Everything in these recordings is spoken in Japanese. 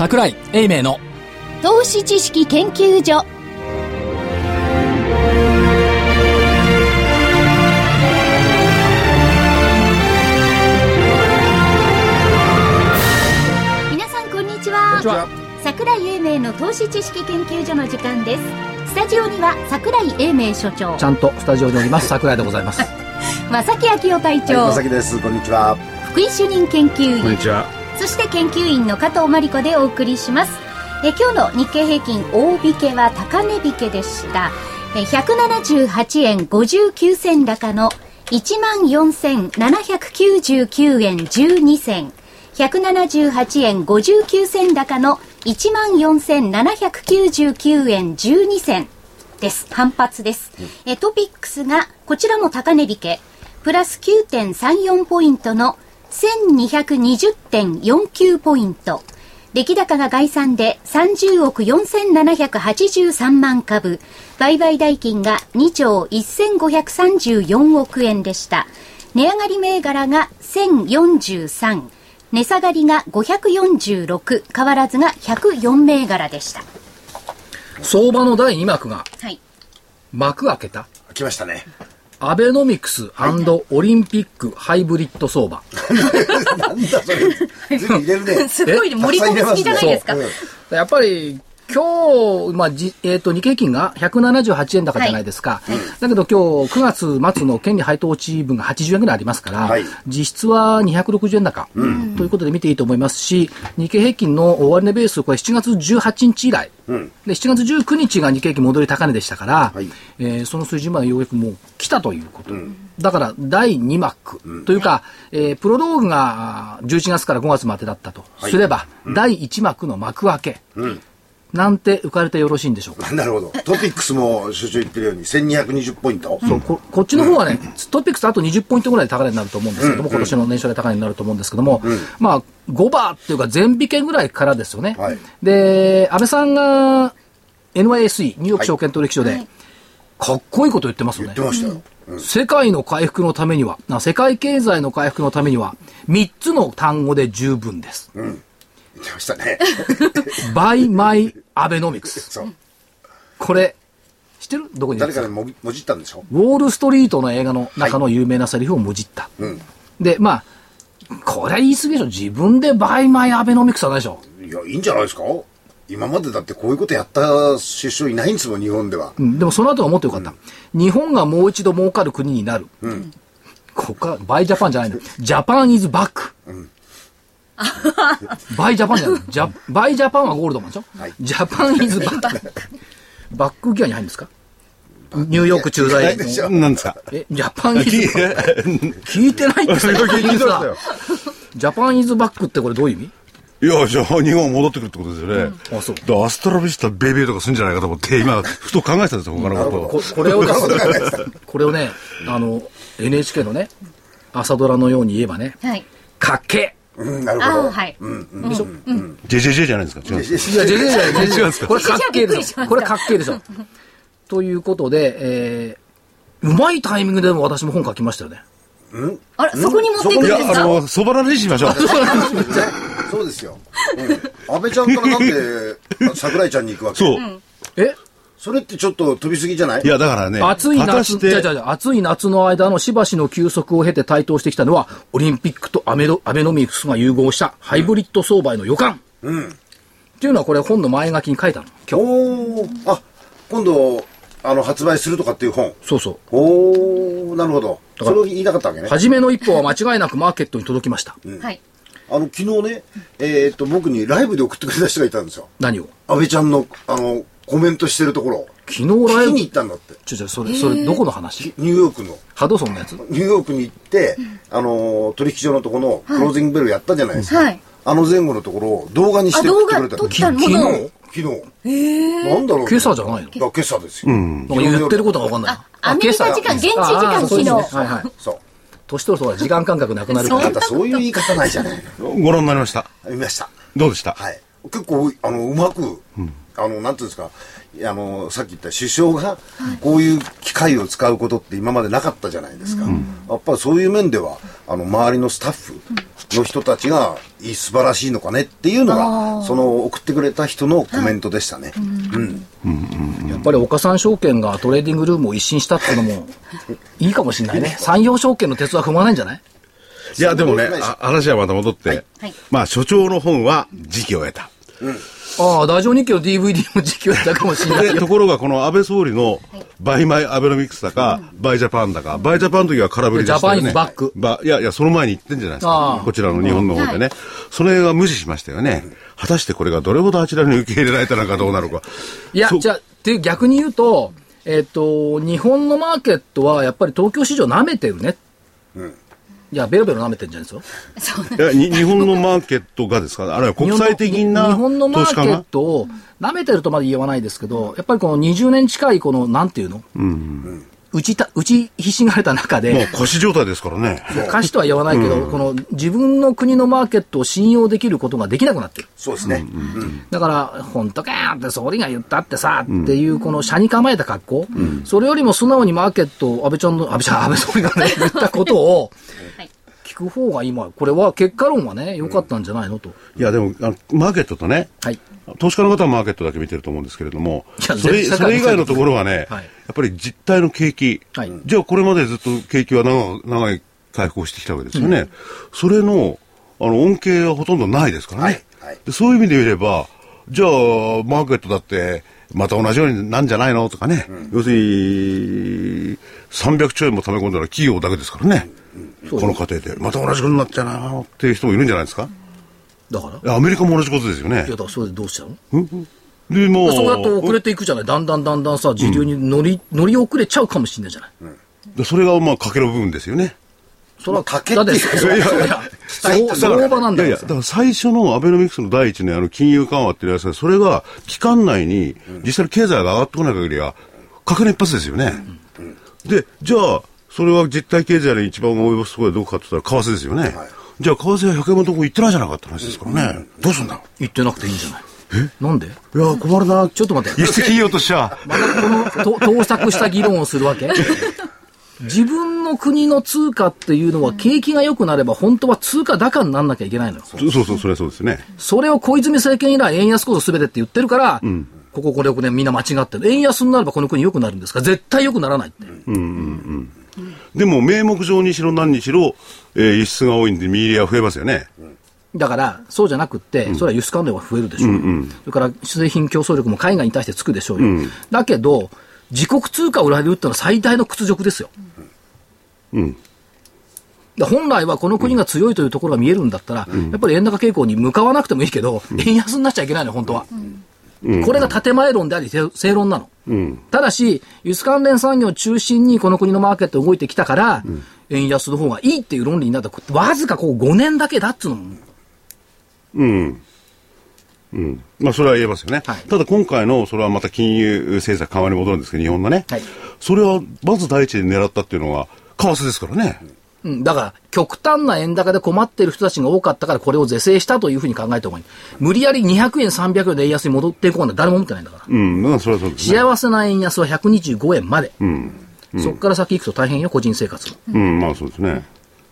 桜井英明の。投資知識研究所。皆さんこんにちは。桜井英明の投資知識研究所の時間です。スタジオには桜井英明所長。ちゃんとスタジオにおります。桜井でございます。正木昭夫隊長、まさきです。こんにちは。福井主任研究員。こんにちは。そして研究員の加藤真理子でお送りします。え今日の日経平均大引けは高値引けでした。え178円59銭高の14,799円12銭。178円59銭高の14,799円12銭です。反発です、えトピックスがこちらも高値引け。プラス9.34ポイントの1220.49ポイント。出来高が概算で30億4783万株。売買代金が2兆1534億円でした。値上がり銘柄が1043。値下がりが546。変わらずが104銘柄でした。相場の第2幕がはい。幕開けた？来ましたね。アベノミクスオリンピックハイブリッド相場なんだそれ。ずいぶん入れるね。すごい盛り込みすぎじゃないですか。やっぱり今日、まあじえー、と日経平均が178円高じゃないですか、だけど今日9月末の権利配当落ち分が80円ぐらいありますから、はい。実質は260円高、ということで見ていいと思いますし、日経平均の終値ベース、これ7月18日以来、で7月19日が日経平均戻り高値でしたから、はい。えーその水準までようやくもう来たということ。だから第2幕、というか、えープロローグがあー11月から5月までだったと。すれば、第1幕の幕開け、なんて浮かれてよろしいんでしょうか？なるほど。トピックスも所長言ってるように1220ポイント。そうここっちの方はね、トピックスあと20ポイントぐらいで高値になると思うんですけども、今年の年初で高値になると思うんですけども、まあ、5バーっていうか全引けぐらいからですよね。はいで、安倍さんが NYSE、ニューヨーク証券取引所で、かっこいいこと言ってますよね言って。ましたよ。うん世界の回復のためには、な世界経済の回復のためには、3つの単語で十分です。言ってましたね。by my Abenomics。そう。これ、知ってる？どこに誰かでもぎもじったんでしょ？ウォールストリートの映画の中の有名なセリフをもじった。うん。で、まあ、これは言い過ぎでしょ。自分で Buy my Abenomics はないでしょ。いや、いいんじゃないですか？今までだってこういうことやった首相いないんですもん、日本では。うん、でもその後はもっとよかった。日本がもう一度儲かる国になる。ここから、 Buy Japan じゃないの。 Japan is back。 Buy Japan じゃないジャ Buy Japan はゴールドマンでしょ、はい。 Japan is back。バックギアに入るんですか？ニューヨーク駐在。何ですか？え、ジャパンイズバック？聞いてないってさ、聞いてましたよジャパンイズバックってこれどういう意味？いや、じゃあ日本戻ってくるってことですよね。あそう。だからアストラビスタベイベーとかするんじゃないかと思って、今、ふと考えてたんですよ、他のことを。ここれをですね、これをね、あの、NHK のね、朝ドラのように言えばね、はい。かっけうん、なるああ、ほど。はい。えでしょ、JJJ じゃないですか？違うんですか？いや、全然じゃない、違うんですかこれかっけえでしょ。これかっけえでしょ。ということで、えー、うまいタイミングでも私も本書きましたよね。あら、そこに持っていくんいや、ですか？あの、そばらにしましょう。そうですよ。うん。安倍ちゃんからなんで、桜井ちゃんに行くわけ？そう。え？それってちょっと飛びすぎじゃない？いや、だからね、暑い夏、じゃじゃじゃ暑い夏の間のしばしの休息を経て台頭してきたのは、オリンピックとアメロアベノミクスが融合したハイブリッド相場への予感。うん。っていうのはこれ本の前書きに書いたの。今日。おー。あ、今度、あの、発売するとかっていう本。そうそう。おー、なるほど。だからそれを言いたかったわけね。初めの一歩は間違いなくマーケットに届きました。はい。あの、昨日ね、えーっと、僕にライブで送ってくれた人がいたんですよ。何を？安倍ちゃんの、あの、コメントしてるところ。昨日ライブに行ったんだって。ちょちょ、それ、それ、どこの話？ニューヨークの。ハドソンのやつ？ニューヨークに行って、あのー、取引所のところのクロージングベルやったじゃないですか。はいあの前後のところを動画にしてあ送ってくれた昨日？昨日。なんだろう今朝じゃないの？あ今朝ですよ。なんか言ってることが分かんない。アメリカ時間、現地時あ間昨日。はいはい。そう。年取るとは時間感覚なくなるかあらそういう言い方ないじゃないの。ご覧になりました。見ました。どうでした？はい。結構、あの、うまく、あの、なんていうんですか、あの、さっき言った首相が、こういう機械を使うことって今までなかったじゃないですか。やっぱりそういう面では、あの、周りのスタッフの人たちが、いい素晴らしいのかねっていうのが、その、送ってくれた人のコメントでしたね。うん。やっぱり岡三証券がトレーディングルームを一新したっていうのも、いいかもしれないね。産業証券の鉄は踏まないんじゃない？いや、でもね話はまた戻って、はいまあ、所長の本は時期を得た。ああ、ダジョウ日記の DVD も時期をやったかもしれないと。ころがこの安倍総理の、バイマイアベノミクスだか、バイジャパンだか、バイジャパンの時は空振りでしたよね。ジャパンイズバックばいやいや、その前に言ってんじゃないですあかあ。こちらの日本の方でね。それが無視しましたよね。果たしてこれがどれほどあちらに受け入れられたのかどうなのか。いや、じゃあ、って逆に言うと、えっ、と、日本のマーケットはやっぱり東京市場舐めてるね。いや、ベロベロ舐めてるんじゃないですよ。いやに日本のマーケットがですか？あるいは国際的な日本のマーケットを舐めてるとまで言わないですけど、やっぱりこの20年近いこの、なんていうの、打ちた、打ちひしがれた中もうで、腰状態ですからね。貸しとは言わないけど、この自分の国のマーケットを信用できることができなくなってる。そうですね。うんだから、本当かーって総理が言ったってさ、っていうこの車に構えた格好、それよりも素直にマーケットを安倍ちゃんの、安倍ちゃん、安倍総理がね、言ったことをく方が今、これは結果論はね、良かったんじゃないのと。いや、でも、あのマーケットとね、はい。投資家の方はマーケットだけ見てると思うんですけれどもそれそれ以外のところはね、はい。やっぱり実態の景気、はい。じゃあこれまでずっと景気は長長い回復をしてきたわけですよね。それのあの恩恵はほとんどないですからね、はい。はい。で。そういう意味で見れば、じゃあマーケットだって、また同じようになんじゃないのとかね、要するに300兆円も溜め込んだら企業だけですからね、この過程で、また同じことになっちゃうなっていう人もいるんじゃないですか？だから？いやアメリカも同じことですよねいや、。だからそれでどうしちゃうの？でもうそうやって遅れていくじゃない？だんだんだんだんさ、時流に乗り、乗り遅れちゃうかもしれないじゃない？でそれがまあ賭けの部分ですよね。それは、賭けだって、いうかそれは、そう相場なんいやいや、だよだ。から最初のアベノミクスの第一年、あの金融緩和っていうやつは、それが期間内に実際に経済が上がってこない限りは、賭けの一発ですよね。で、じゃあ、それは実体経済に一番及ぼすところはどこかって言ったら、為替ですよね。じゃあ、為替は100円のとこ行ってないじゃなかった話ですからね。どうすんだ？言ってなくていいんじゃない？なんで？いや、困るな。ちょっと待って輸出企業としては。またこのと 盗作した議論をするわけ？自分の国の通貨っていうのは景気が良くなれば本当は通貨高になんなきゃいけないのよ。そうそう、それはそうですね。それを小泉政権以来円安こそ全てって言ってるから、こここれをねみんな間違ってる。円安になればこの国良くなるんですか絶対良くならないって。でも、名目上にしろ何にしろ、えー輸出が多いんで、見入りは増えますよね。だから、そうじゃなくって、それは輸出関連は増えるでしょうよ、それから製品競争力も海外に対してつくでしょうよ。だけど、自国通貨を売られるってのは最大の屈辱ですよ。うん。本来はこの国が強いというところが見えるんだったら、やっぱり円高傾向に向かわなくてもいいけど、円安になっちゃいけないの、本当は。これが建前論であり、正正論なの。ただし、輸出関連産業を中心にこの国のマーケット動いてきたから、円安の方がいいっていう論理になった。わずかこう5年だけだっつうのも。うん。うん。まあ、それは言えますよね。はいただ今回の、それはまた金融政策緩和に戻るんですけど、日本のね。はいそれは、まず第一で狙ったっていうのは、為替ですからね。うん、だから、極端な円高で困っている人たちが多かったから、これを是正したというふうに考えた方がいい。無理やり200円、300円で円安に戻っていこうなんて誰も思ってないんだから。うん。だからそれはそうですね。幸せな円安は125円まで。そこから先行くと大変よ、個人生活も。うん、まあそうですね。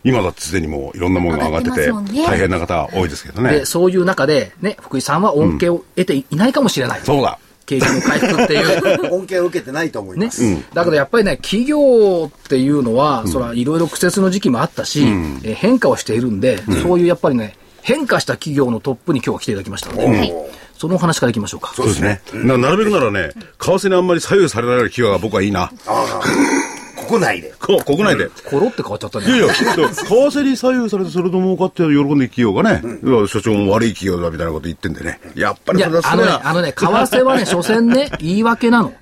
今だってすでにもういろんなものが上がってて、大変な方多いですけどねで、。そういう中で、ね、福井さんは恩恵を得ていないかもしれない。そうだ。景気の回復っていう。恩恵を受けてないと思いねます。。だけどやっぱりね、企業っていうのは、それはいろいろ苦節の時期もあったし、えー変化をしているんで、そういうやっぱりね、変化した企業のトップに今日は来ていただきましたので、はいそのお話からいきましょうか。そうですね。ななるべくならね、為替にあんまり左右されない企業が僕はいいな。国内で。こ国内で。コロって変わっちゃったね。いやいや、為替に左右されてそれと儲かって喜んで企業がね、いや所長も悪い企業だみたいなこと言ってんでね。やっぱりいやそれは、あのね、あのね、為替はね、所詮ね、言い訳なの。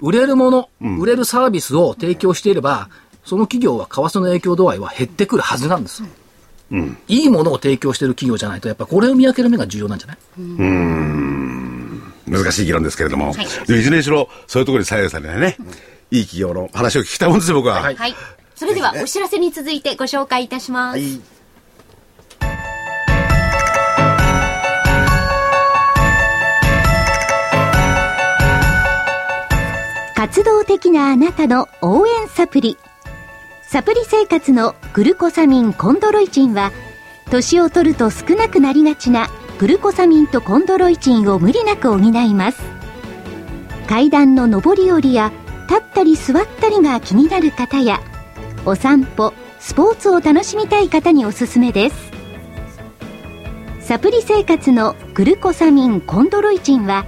売れるもの、売れるサービスを提供していれば、その企業は為替の影響度合いは減ってくるはずなんです。いいものを提供している企業じゃないと、やっぱこれを見分ける目が重要なんじゃない？難しい議論ですけれども、はい。いずれにしろ、そういうところに左右されないね、いい企業の話を聞きたいもんですよ、僕は。はいはい。それではお知らせに続いてご紹介いたします。はい。活動的なあなたの応援サプリサプリ生活のグルコサミンコンドロイチンは年を取ると少なくなりがちなグルコサミンとコンドロイチンを無理なく補います階段の上り下りや立ったり座ったりが気になる方やお散歩スポーツを楽しみたい方におすすめです。サプリ生活のグルコサミンコンドロイチンは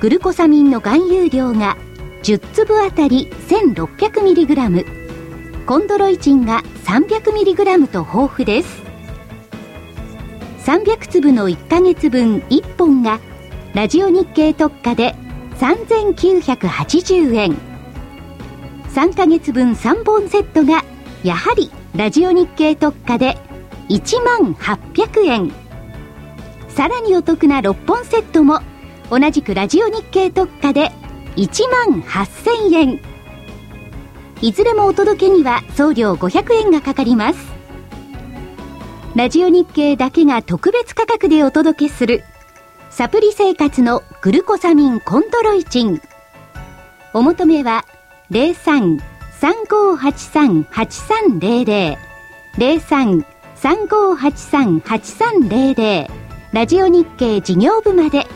グルコサミンの含有量が10粒あたり 1600mg コンドロイチンが 300mg と豊富です。300粒の1ヶ月分1本がラジオ日経特価で3980円。3ヶ月分3本セットがやはりラジオ日経特価で1万800円。さらにお得な6本セットも同じくラジオ日経特価で1万8000円。いずれもお届けには送料500円がかかります。ラジオ日経だけが特別価格でお届けするサプリ生活のグルコサミンコントロイチン。お求めは03-3583-8300 03-3583-8300ラジオ日経事業部まで。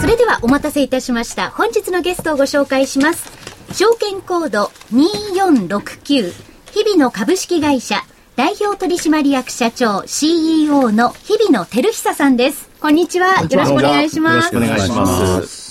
それではお待たせいたしました。本日のゲストをご紹介します。証券コード2469日々の株式会社代表取締役社長 CEO の日比野照久さんです。こんにちは。よろしくお願いします。よろしくお願いします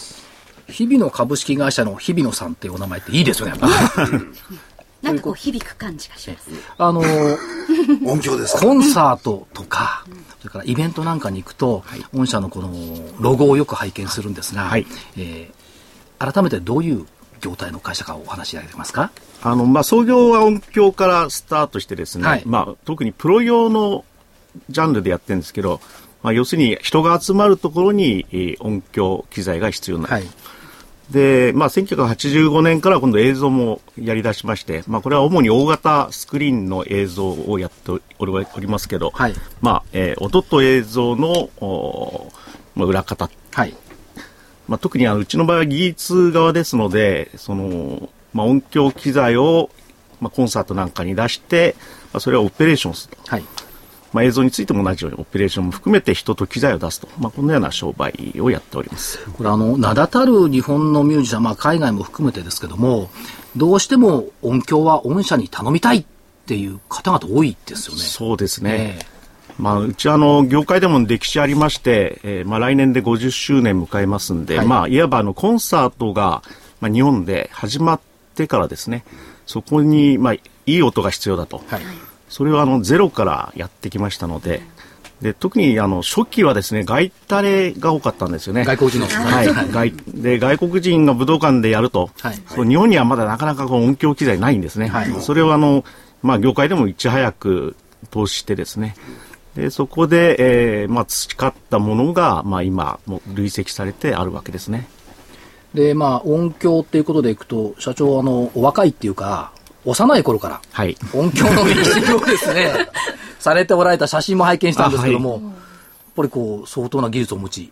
日々の株式会社の日々野さんっていうお名前っていいですよね、なんかこう響く感じがします。あの 音響ですか？コンサートとか、それからイベントなんかに行くと、御社のこのロゴをよく拝見するんですが、はい。えー改めてどういう業態の会社かお話しいただけますか？あの、まあ、創業は音響からスタートしてですね、はい。まあ、特にプロ用のジャンルでやってるんですけど、まあ、要するに人が集まるところに、えー音響機材が必要になる。はい。で、まあ、1985年から今度映像もやり出しまして、まあ、これは主に大型スクリーンの映像をやっておりますけど、はいまあ、えー音と映像の、おまあ、裏方はい。まあ、特にあのうちの場合は技術側ですので、その、まあ、音響機材を、まあ、コンサートなんかに出して、まあ、それをオペレーションすると。はい。まあ、映像についても同じようにオペレーションも含めて人と機材を出すと。まあ、このような商売をやっております。これあの、名だたる日本のミュージシャン、まあ海外も含めてですけども、どうしても音響は御社に頼みたいっていう方々多いですよね。そうですね。えまあ、うちはあの業界でも歴史ありまして、えーまあ、来年で50周年迎えますんで、はいいまあ、いわばあのコンサートが、まあ、日本で始まってからですねそこに、まあ、いい音が必要だと、はいそれをあのゼロからやってきましたのでで特にあの初期はですね外タレが多かったんですよね。外国人の。はい、外で外国人が武道館でやると、はい。そう日本にはまだなかなかこう音響機材ないんですね、はい。それをあの、まあ、業界でもいち早く投資してですね。でそこで、えーまあ、培ったものが、まあ、今もう累積されてあるわけですね。で、まあ音響っていうことでいくと、社長あの、お若いっていうか、幼い頃から、はい。音響の練習をですね、されておられた写真も拝見したんですけども、やっぱりこう、相当な技術をお持ち。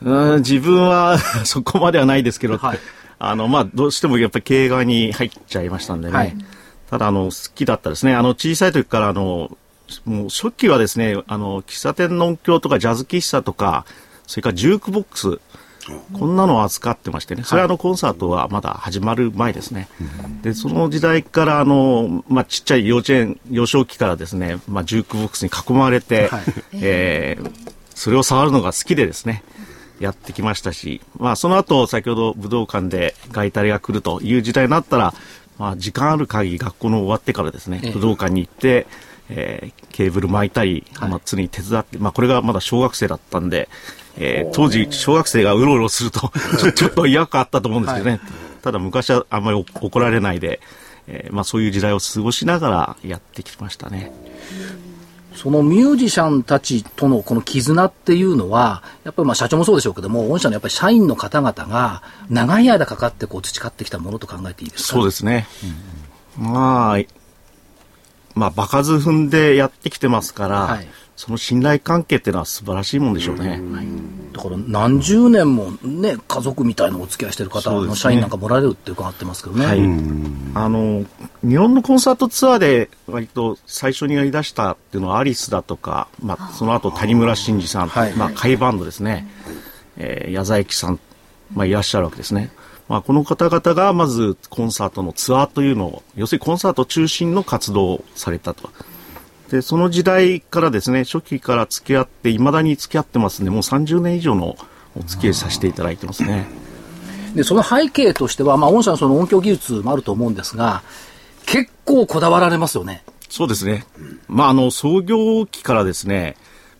うん自分は そこまではないですけど、はい。あのまあ、どうしてもやっぱり経営側に入っちゃいましたんでね、はい。ただあの好きだったですね。あの小さい時からあのもう初期はですねあの喫茶店の音響とかジャズ喫茶とかそれからジュークボックスこんなのを扱ってましてね、それはあのコンサートはまだ始まる前ですね。で、その時代からあの、まあ、ちっちゃい幼稚園、幼少期からですね、まあ、ジュークボックスに囲まれて、はい。えーそれを触るのが好きでですね、やってきましたし、まあ、その後、先ほど武道館で外タレが来るという時代になったら、まあ、時間ある限り学校の終わってからですね、ええ。武道館に行って、えーケーブル巻いたり、はい。まあ、常に手伝って、まあ、これがまだ小学生だったんで、えー当時、小学生がうろうろすると、ちょっと違和感あったと思うんですけどね。ただ昔はあんまりお怒られないで、えーまあ、そういう時代を過ごしながらやってきましたね。そのミュージシャンたちとのこの絆っていうのは、やっぱりまあ社長もそうでしょうけども、御社のやっぱり社員の方々が長い間かかってこう培ってきたものと考えていいですか？そうですね。まあ、まあ、場数踏んでやってきてますから、はいその信頼関係っていうのは素晴らしいもんでしょうね。だから何十年もね、家族みたいなお付き合いしてる方の社員なんかもらえるって伺ってますけどね。はい。あの、日本のコンサートツアーで割と最初にやり出したっていうのはアリスだとか、まあ、その後谷村新司さん、はいまあ、甲斐バンドですね、えー矢沢永吉さん、まあ、いらっしゃるわけですね。まあ、この方々がまずコンサートのツアーというのを、要するにコンサート中心の活動をされたと。で、その時代からですね、初期から付き合って、いまだに付き合ってますんで、もう30年以上のお付き合いさせていただいてますね。で、その背景としては、まあ、御社のその音響技術もあると思うんですが、結構こだわられますよね。そうですね。まあ、あの、創業期からですね、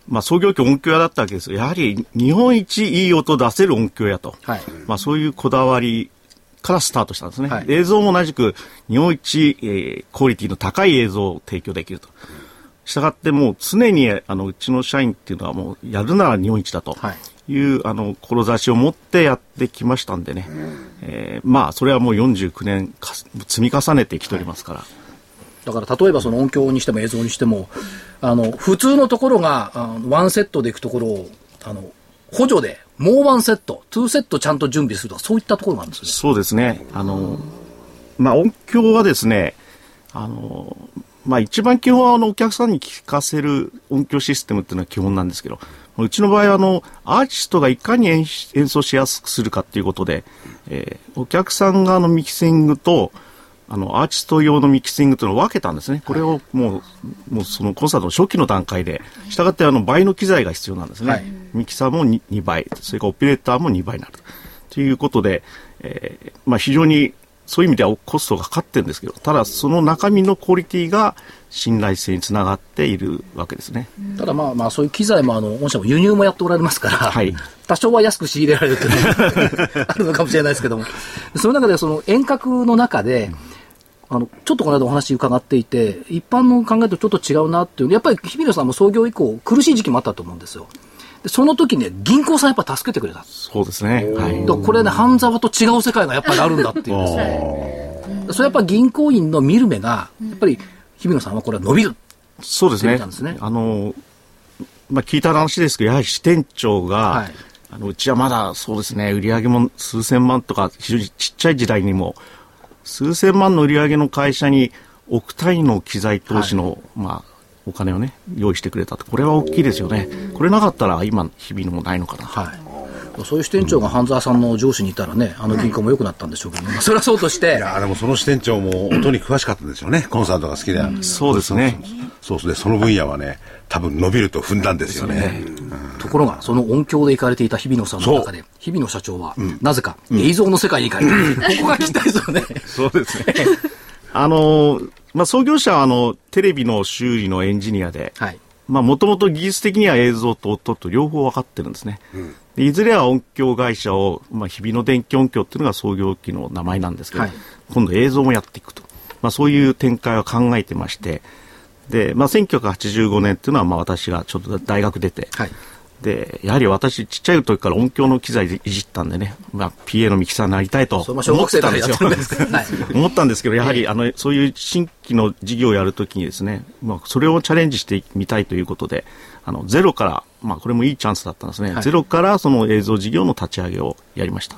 まあ、創業期音響屋だったわけですよ。やはり日本一いい音出せる音響屋と。はいまあ、そういうこだわりからスタートしたんですね。はい映像も同じく日本一、えークオリティの高い映像を提供できると。したがってもう常にあのうちの社員っていうのはもうやるなら日本一だとはい。いう、あの志を持ってやってきましたんでね、えーまあそれはもう49年か積み重ねてきておりますから、だから例えばその音響にしても映像にしても、あの、普通のところが、あのワンセットでいくところを、あの、補助で、もうワンセット、ツーセットちゃんと準備するとか、そういったところなんですね。そうですね。あの、まあ、音響はですね、あの、まあ、一番基本はあのお客さんに聞かせる音響システムっていうのは基本なんですけど、うちの場合はあの、アーティストがいかに演演奏しやすくするかっていうことで、えーお客さん側のミキシングと、あの、アーティスト用のミキシングというのを分けたんですね。これをもう、もうそのコンサートの初期の段階で、したがってあの倍の機材が必要なんですね。はいミキサーも 2, 2倍、それからオペレーターも2倍になると。ということで、えーまあ非常にそういう意味ではコストがかかってるんですけど、ただその中身のクオリティが信頼性につながっているわけですね。ただまあまあ、そういう機材も、あの、御社も輸入もやっておられますから、はい多少は安く仕入れられるというのがあるのかもしれないですけども、その中で、その遠隔の中で、あの、ちょっとこの間お話伺っていて、一般の考えとちょっと違うなっていう、やっぱり日比野さんも創業以降、苦しい時期もあったと思うんですよ。でその時ね、銀行さんやっぱ助けてくれた。そうですね。はい。だこれね、半沢と違う世界がやっぱりあるんだっていう んですね。それやっぱ銀行員の見る目が、やっぱり日比野さんはこれは伸びる。そうですね。すねあの、まあ、聞いた話ですけど、やはり支店長が、はいあのうちはまだそうですね、売り上げも数千万とか、非常にちっちゃい時代にも、数千万の売り上げの会社に億単位の機材投資の、まあ、お金をね、用意してくれたと。これは大きいですよね。これなかったら今、日々のもないのかな。はい。そういう支店長が半沢さんの上司にいたらね、あの銀行も良くなったんでしょうけど、まあそれはそうとしてい、やでもその支店長も音に詳しかったんですよね。コンサートが好きで。そうですね。そうそうで、その分野はね、多分伸びると踏んだんですよね。ところが、その音響で行かれていた日比野さんの中で、日比野社長は、なぜか映像の世界に行かれて。ここが聞きたいですよね。そうですね。あの、まあ、創業者はあの、テレビの修理のエンジニアで、もともと技術的には映像と音と両方分かってるんですね。でいずれは音響会社を、まあ、日々の電気音響っていうのが創業期の名前なんですけど、はい今度映像もやっていくと。まあ、そういう展開を考えてまして、で、まあ、1985年っていうのは、まあ、私がちょっと大学出て、はい。で、やはり私、ちっちゃい時から音響の機材でいじったんでね、まあ、PA のミキサーになりたいとそれも小学生からやってるんですけど、はい。思ったんですけど、やはり、あの、そういう新規の事業をやるときにですね、まあ、それをチャレンジしてみたいということで、あの、ゼロから、まあ、これもいいチャンスだったんですね。はいゼロからその映像事業の立ち上げをやりました。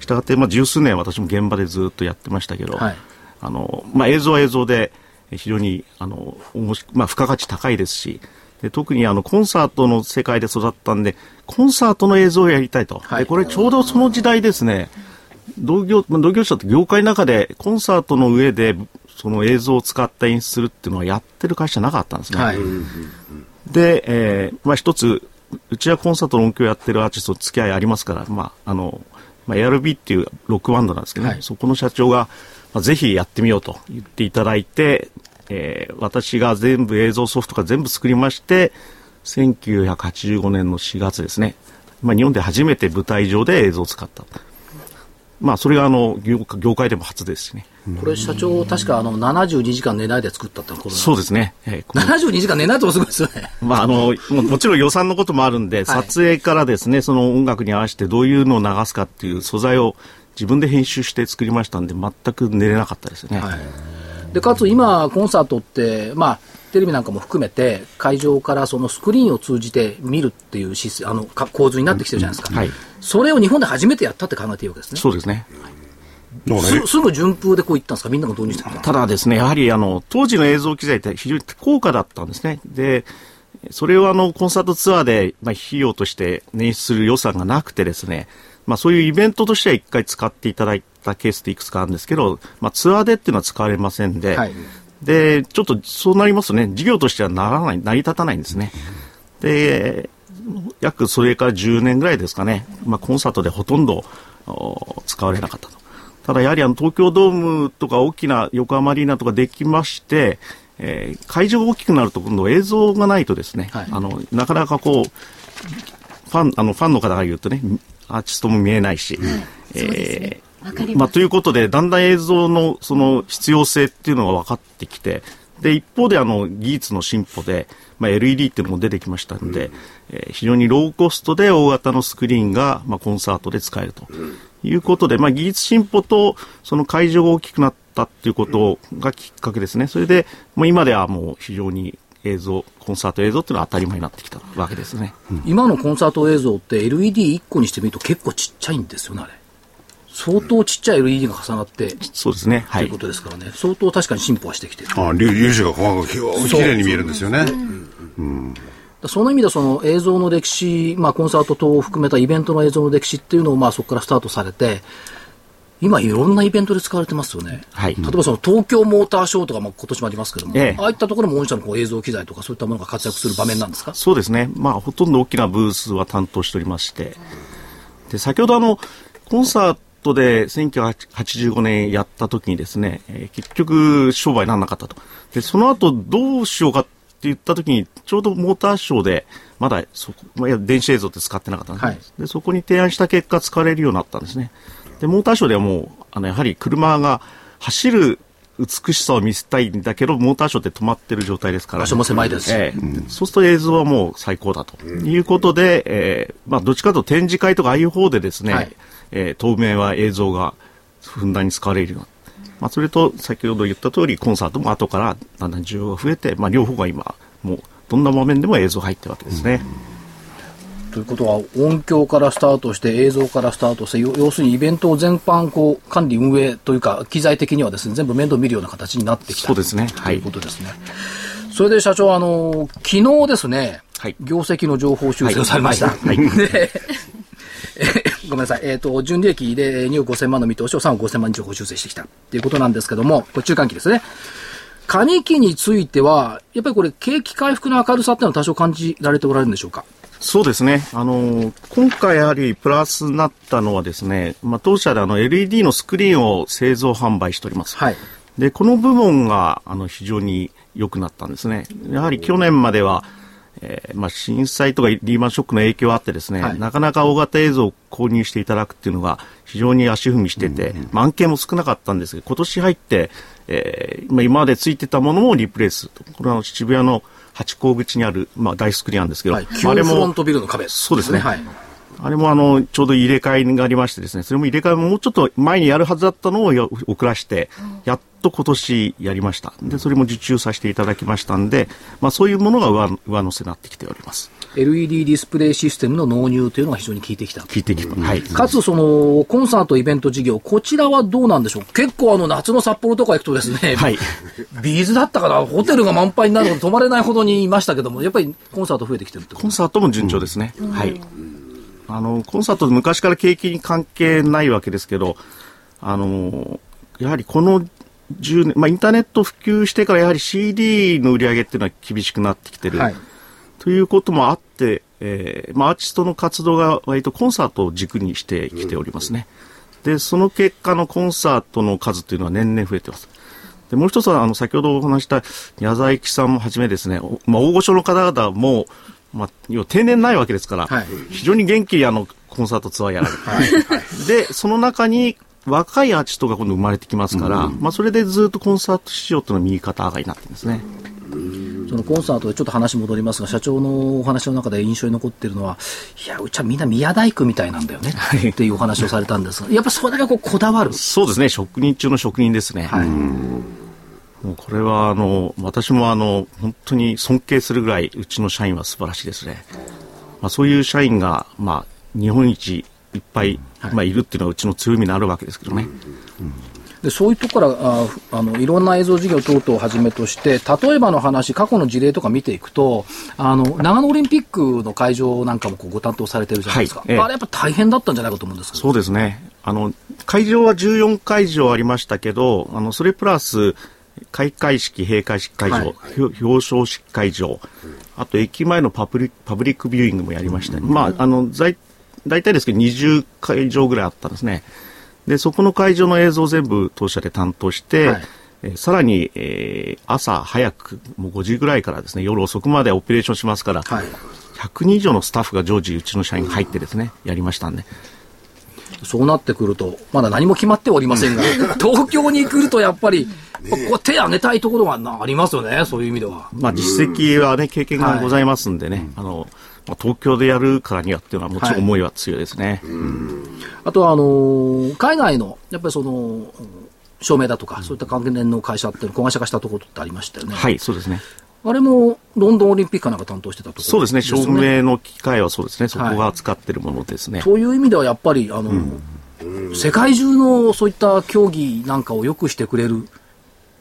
したがって、まあ、十数年私も現場でずっとやってましたけど、はいあの、まあ、映像は映像で、非常に、あの、おもしまあ、付加価値高いですし、で特にあのコンサートの世界で育ったんで、コンサートの映像をやりたいと。はいでこれちょうどその時代ですね、同業、まあ同業者って業界の中でコンサートの上でその映像を使った演出するっていうのはやってる会社なかったんですね。はい。で、えーまあ一つ、うちはコンサートの音響やってるアーティストと付き合いありますから、まあ、あの、まあ、ARB っていうロックバンドなんですけどね、はいそこの社長が、まあ、ぜひやってみようと言っていただいて、えー私が全部映像ソフトから全部作りまして、1985年の4月ですね、まあ、日本で初めて舞台上で映像を使った。まあ、それがあの業界業界でも初ですしね。これ社長、確かあの、72時間寝ないで作ったってこれそうですね。えーこの72時間寝ないともすごいですよね。まあ、あのも、もちろん予算のこともあるんで、撮影からですね、その音楽に合わせてどういうのを流すかっていう素材を自分で編集して作りましたんで、全く寝れなかったですね。はい。で、かつ今、コンサートって、まあ、テレビなんかも含めて、会場からそのスクリーンを通じて見るっていうシスあのか構図になってきてるじゃないですか。はいそれを日本で初めてやったって考えていいわけですね。そうですね。だからねすすぐ順風でこういったんですか？みんなが導入してただですね、やはりあの、当時の映像機材って非常に高価だったんですね。で、それをあの、コンサートツアーで、まあ、費用として捻出する予算がなくてですね、まあ、そういうイベントとしては一回使っていただいたケースでいくつかあるんですけど、まあ、ツアーでっていうのは使われませんで、はい。で、ちょっとそうなりますとね、事業としてはならない、成り立たないんですね。で、約それから10年ぐらいですかね、まあ、コンサートでほとんどお使われなかったと。ただやはりあの東京ドームとか大きな横浜アリーナとかできまして、えー会場が大きくなると今度映像がないとですね、はい。あの、なかなかこう、ファン、あの、ファンの方が言うとね、アーティストも見えないし、そうですね。わかりまあ。ということで、だんだん映像のその必要性っていうのが分かってきて、で、一方であの技術の進歩で、まあ、LED っていうのも出てきましたので、えー非常にローコストで大型のスクリーンが、まあ、コンサートで使えるということで、まあ、技術進歩とその会場が大きくなったっていうことがきっかけですね。それで、もう今ではもう非常に映像、コンサート映像っていうのは当たり前になってきたわけですね。今のコンサート映像って LED1 個にしてみると結構ちっちゃいんですよね、あれ。相当ちっちゃい LED が重なって、そうですね。はいというこ。とですからね、相当確かに進歩はしてきてる。あ粒粒子が細かくきれいに見えるんですよね。その意味でその映像の歴史、まあ、コンサート等を含めたイベントの映像の歴史っていうのをまあそこからスタートされて、今いろんなイベントで使われてますよね。はい例えばその東京モーターショーとかも今年もありますけども、ええああいったところも御社のこう映像機材とかそういったものが活躍する場面なんですか？そうですね。まあ、ほとんど大きなブースは担当しておりまして。で、先ほどあの、コンサートで1985年やった時にですね、えー結局商売にならなかったと。で、その後どうしようかって言った時に、ちょうどモーターショーで、まだそこ、まあ、電子映像って使ってなかったんですね、はいで、そこに提案した結果使われるようになったんですね。で、モーターショーではもう、あの、やはり車が走る美しさを見せたいんだけど、モーターショーって止まってる状態ですから、場所も狭いですし。ええそうすると映像はもう最高だということで、えーまあ、どっちかというと展示会とかああいう方でですね、はいえー当面は映像がふんだんに使われるような、まあ、それと先ほど言った通りコンサートも後からだんだん需要が増えて、まあ、両方が今もうどんな場面でも映像入ってるわけですね。ということは、音響からスタートして、映像からスタートして、要要するにイベントを全般こう管理運営というか、機材的にはですね、全部面倒見るような形になってきたそうですねはいということですね。それで社長、あの、昨日ですね、はい業績の情報修正をされました。はいでえ ごめんなさい。えっ、と、純利益で2億5000万の見通しを3億5000万に情報修正してきたっていうことなんですけども、これ中間期ですね。カニ期については、やっぱりこれ、景気回復の明るさっていうのは多少感じられておられるんでしょうか？そうですね。あの、今回やはりプラスになったのはですね、まあ、当社であの LED のスクリーンを製造販売しております。はい。で、この部門が、あの、非常に良くなったんですね。やはり去年までは、えーまあ、震災とかリーマンショックの影響あってですね、はいなかなか大型映像を購入していただくっていうのが非常に足踏みしてて、まあ案件も少なかったんですが、今年入って、えーまあ、今までついてたものをリプレイスと。これはあの渋谷の八甲口にある、まあ、大スクリーンなんですけど、はい。まああれも旧フロントビルの壁。そうですねはい。あれもあの、ちょうど入れ替えがありましてですね、それも入れ替えももうちょっと前にやるはずだったのをや遅らして、やっと今年やりました。で、それも受注させていただきましたんで、まあそういうものが上上乗せになってきております。LED ディスプレイシステムの納入というのが非常に効いてきた。聞いてきた。はい。かつ、その、コンサートイベント事業、こちらはどうなんでしょう結構あの、夏の札幌とか行くとですね、はい。ビーズだったかな、ホテルが満杯になるほど泊まれないほどにいましたけども、やっぱりコンサート増えてきてるってことコンサートも順調ですね。はい。あの、コンサート昔から景気に関係ないわけですけど、あの、やはりこの10年、まあインターネット普及してからやはり CD の売り上げっていうのは厳しくなってきてる。はい。ということもあって、えーまあ、アーティストの活動が割とコンサートを軸にしてきておりますね。で、その結果のコンサートの数というのは年々増えてます。で、もう一つは、あの、先ほどお話した矢沢永吉さんもはじめですね、おまあ、大御所の方々も、まあ、要は定年ないわけですから、はい非常に元気にあの、コンサートツアーやられる。で、その中に、若いアーティストが今度生まれてきますから、まあ、それでずっとコンサート市場というのは右肩上がりになってるんですね。そのコンサートでちょっと話戻りますが、社長のお話の中で印象に残っているのは、いや、うちはみんな宮大工みたいなんだよね、いっていうお話をされたんですが、やっぱそれだけこうこだわる。そうですね、職人中の職人ですね。はい。もうこれはあの私もあの本当に尊敬するぐらいうちの社員は素晴らしいですね。まあ、そういう社員が、まあ、日本一いっぱい、まあ、いるっていうのはうちの強みになるわけですけどね。でそういうところからああのいろんな映像事業等々をはじめとして例えばの話過去の事例とか見ていくとあの長野オリンピックの会場なんかもご担当されてるじゃないですか、はい。ええ。あれやっぱ大変だったんじゃないかと思うんですけど。そうですね。あの、会場は14会場ありましたけど、あの、それプラス、開会式、閉会式会場、はい。表表彰式会場、あと駅前のパブリパブリックビューイングもやりました、まあ、あの、在大体ですけど20会場ぐらいあったんですね。で、そこの会場の映像を全部当社で担当して、はいえーさらに、えー朝早く、もう5時ぐらいからですね、夜遅くまでオペレーションしますから、はい100人以上のスタッフが常時うちの社員が入ってですね、やりましたんで。そうなってくるとまだ何も決まっておりませんが 東京に来るとやっぱり、こう手挙げたいところがなありますよねそういう意味では。まあ、実績はね、経験がございますんでね、あの、まあ、東京でやるからにはっていうのはもちろん思いは強いですね。あとはあのー海外のやっぱりそのうん照明だとか、そういった関連の会社っていうの子会社化したところってありましたよね。はい、そうですね。あれもロンドンオリンピックかなんか担当してたところそうですね、照よ明の機械はそうですね、そこが使ってるものですね。という意味ではやっぱりあの、世界中のそういった競技なんかを良くしてくれる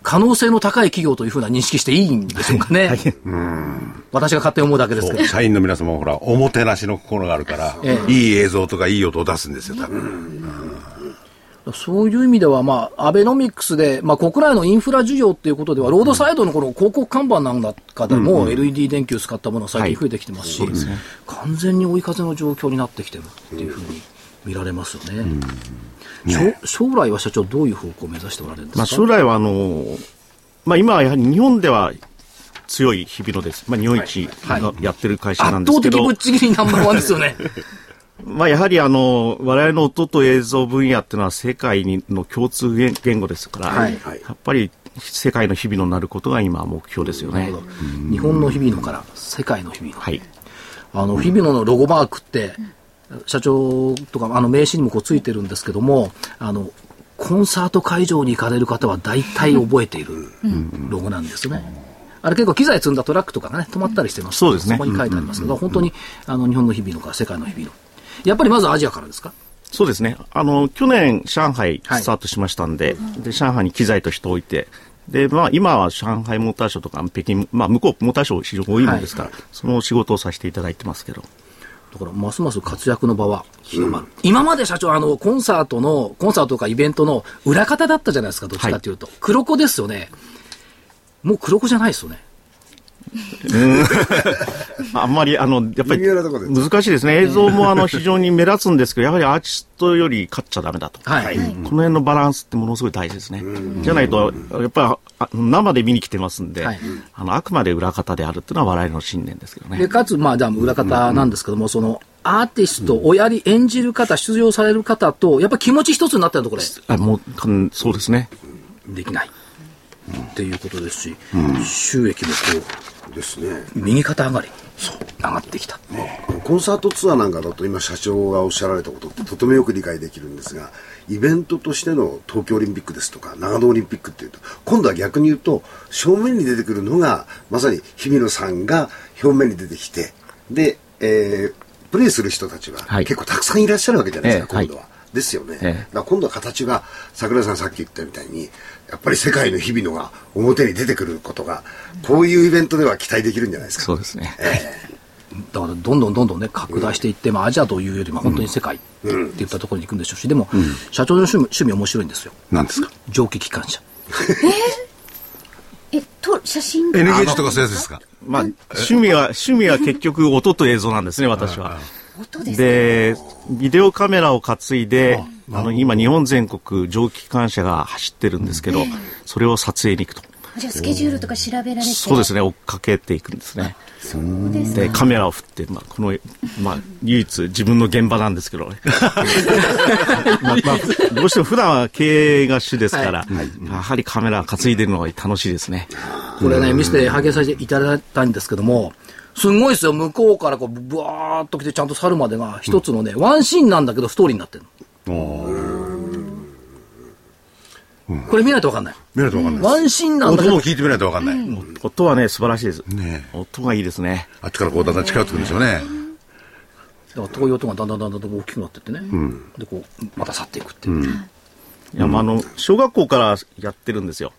可能性の高い企業というふうな認識していいんでしょうかね。私が勝手に思うだけです。けど。社員の皆様もほら、おもてなしの心があるから、ええ。いい映像とかいい音を出すんですよ、多分。そういう意味では、まあ、アベノミクスで、まあ、国内のインフラ需要っていうことでは、ロードサイドのこの広告看板なんかでも、LED 電球を使ったものが最近増えてきてますし、完全に追い風の状況になってきてるっていうふうに見られますよね。しょ将来は社長、どういう方向を目指しておられるんですか、まあ、将来はあの、まあ、今はやはり日本では強い日々のです。まあ、日本一がやってる会社なん圧倒ですけど、的ぶっちぎりナンバーワンですよね。まあ、やはりあの、我々の音と映像分野っていうのは世界にの共通言言語ですから、はいやっぱり世界の日々のなることが今目標ですよね。日本の日々のから世界の日々の。はい。あの、日々野のロゴマークって、社長とか、あの、名刺にもこうついてるんですけども、あの、コンサート会場に行かれる方は大体覚えているロゴなんですね。あれ結構機材積んだトラックとかがね、止まったりしてますそうですねそこに書いてありますけど、本当に、あの、日本の日々のから世界の日々の。やっぱりまずアジアからですか？そうですね。あの、去年、上海はいスタートしましたんで、で、上海に機材と人を置いて、で、まあ、今は上海モーターショーとか、北京、まあ、向こうモーターショー非常に多いものですから、その仕事をさせていただいてますけど。だから、ますます活躍の場は広まる。今まで社長、あの、コンサートの、コンサートとかイベントの裏方だったじゃないですか、どっちかというと。黒子ですよね。もう黒子じゃないですよね。あんまり、あの、やっぱり難しいですね。映像もあの、非常に目立つんですけど、やはりアーティストより勝っちゃダメだと。はい。この辺のバランスってものすごい大事ですね。じゃないと、やっぱりあ生で見に来てますんで、はいあの、あくまで裏方であるっていうのは我々の信念ですけどね。で、かつ、まあ、じゃあ、裏方なんですけども、その、アーティスト、おやり、演じる方、出場される方と、やっぱ気持ち一つになってるところあもうそうですね。できない。っていうことですし、収益もこですね。う、右肩上がり。上がってきた。コンサートツアーなんかだと今社長がおっしゃられたことってとてもよく理解できるんですがイベントとしての東京オリンピックですとか長野オリンピックっていうと今度は逆に言うと正面に出てくるのがまさに日比野さんが表面に出てきてで、えープレーする人たちははい結構たくさんいらっしゃるわけじゃないですか、ええ今度は。ですよね、ええだ今度は形が桜井さんさっき言ったみたいにやっぱり世界の日比野が表に出てくることがこういうイベントでは期待できるんじゃないですか。そうですね。だから、どんどんどんどんね、拡大していって、まあ、アジアというよりも、本当に世界っていったところに行くんでしょうし、でも、社長の趣味、趣味面白いんですよ。何ですか？蒸気機関車。えっと、写真 ?NGH とかそういうやつですか？まあ、趣味は、趣味は結局音と映像なんですね、私は。音ですかで、ビデオカメラを担いで、あの、今日本全国蒸気機関車が走ってるんですけど、それを撮影に行くと。じゃあスケジュールとか調べられてそうですね、追っかけていくんですね。そうですで、かカメラを振って、まあ、この、まあ、唯一自分の現場なんですけどね。まあ、まあ、どうしても普段は経営が主ですから、やはりカメラ担いでるのが楽しいですね。これね、見せて拝見させていただいたんですけども、すごいですよ。向こうからこう、ブワーっと来て、ちゃんと去るまでが、一つのね、ワンシーンなんだけど、ストーリーになってるの。これ見ないとわかんない。見ないとわかんないワンシーンなんだけど音を、聞いてみないとわかんない。音はね、素晴らしいです。ね音がいいですね。あっちからこうだんだん近寄ってくるんですよね。だから遠い音がだんだんだんだん大きくなってってね。で、こう、また去っていくっていう。いや、まあ、あの、小学校からやってるんですよ。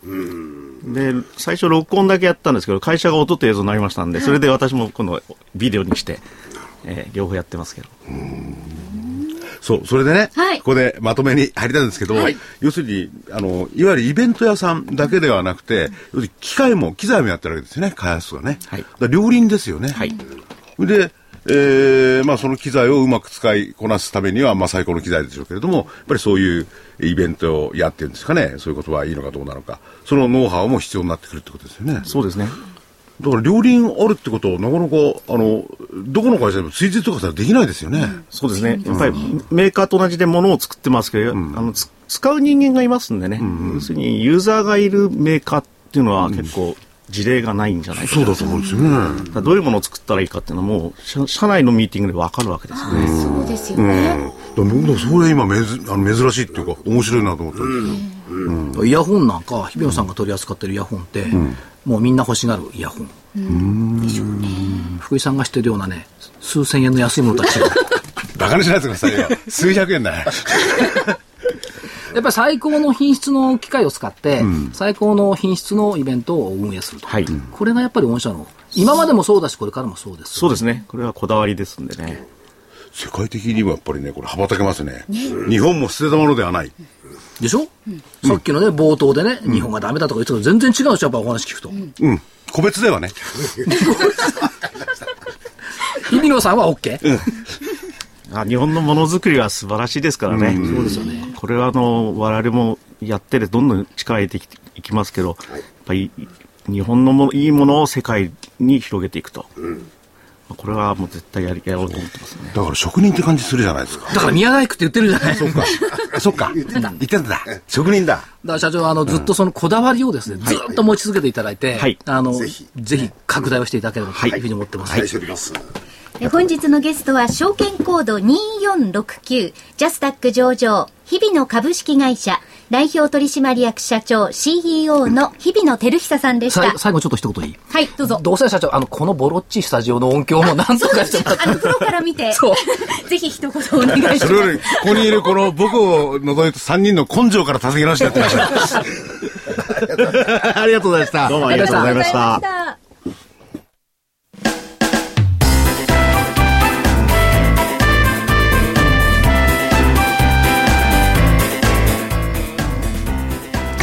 で、最初録音だけやったんですけど、会社が音と映像になりましたんで、それで私も今度ビデオにして、えー両方やってますけど。そう、それでね、はいここでまとめに入りたいんですけど、要するに、あの、いわゆるイベント屋さんだけではなくて、要するに機械も、機材もやってるわけですよね、開発がね。はいだ両輪ですよね。はい。で、えーまあその機材をうまく使いこなすためには、まあ最高の機材でしょうけれども、やっぱりそういうイベントをやってるんですかね、そういうことはいいのかどうなのか、そのノウハウも必要になってくるってことですよね。そうですね。だから両輪あるってことは、なかなか、あの、どこの会社でも追随とかしたらできないですよね。そうですね。やっぱりメーカーと同じで物を作ってますけど、あのつ使う人間がいますんでね、要するにユーザーがいるメーカーっていうのは結構事例がないんじゃないかなそうだと思うんですよね。どういうものを作ったらいいかっていうのはもう社社内のミーティングで分かるわけですよね。そうですようん。ね。だから僕もそれ今めずあの珍しいっていうか、面白いなと思ったんですよ。イヤホンなんか、日比野さんが取り扱ってるイヤホンって、もうみんな欲しがるイヤホン。福井さんが知ってるようなね、数千円の安いものとは違う。バカにしないでくださいよ。数百円だね。やっぱり最高の品質の機械を使って、最高の品質のイベントを運営すると。はい。これがやっぱり御社の、今までもそうだし、これからもそうです。そうですね。これはこだわりですんでね。世界的にもやっぱりね、これ羽ばたけますね。日本も捨てたものではない。でしょ、さっきのね、冒頭でね、日本がダメだとか言ってたけど、全然違うでしょ、やっぱお話聞くと。うん。個別ではね。日比野さんは OK? あ日本のものづくりは素晴らしいですからね。そうですよね。これはあの、我々もやっててどんどん力入れてきいきますけど、やっぱり日本のもいいものを世界に広げていくと。これはもう絶対やりやろうと思ってますね。だから職人って感じするじゃないですか。だから宮大工って言ってるじゃないそっか。あ そっか。言ってた。言ってたんだ。職人だ。だから社長、あの、ずっとそのこだわりをですね、ずっと持ち続けていただいて、はいあの、ぜぜひひ、拡大をしていただければというふうに思ってます。期待しております。え本日のゲストは証券コード2469ジャスタック上場日々の株式会社代表取締役社長 CEO の日々野照久さんでした最後ちょっと一言いい？はいどうぞどうせ社長、あの、このボロっちいスタジオの音響もなんとかしてもらってあのプロから見てそうぜひ一言お願いしますそれより、ここにいるこの僕を除いて3人の根性から助け直してやってました。ありがとうございました。どうもありがとうございました。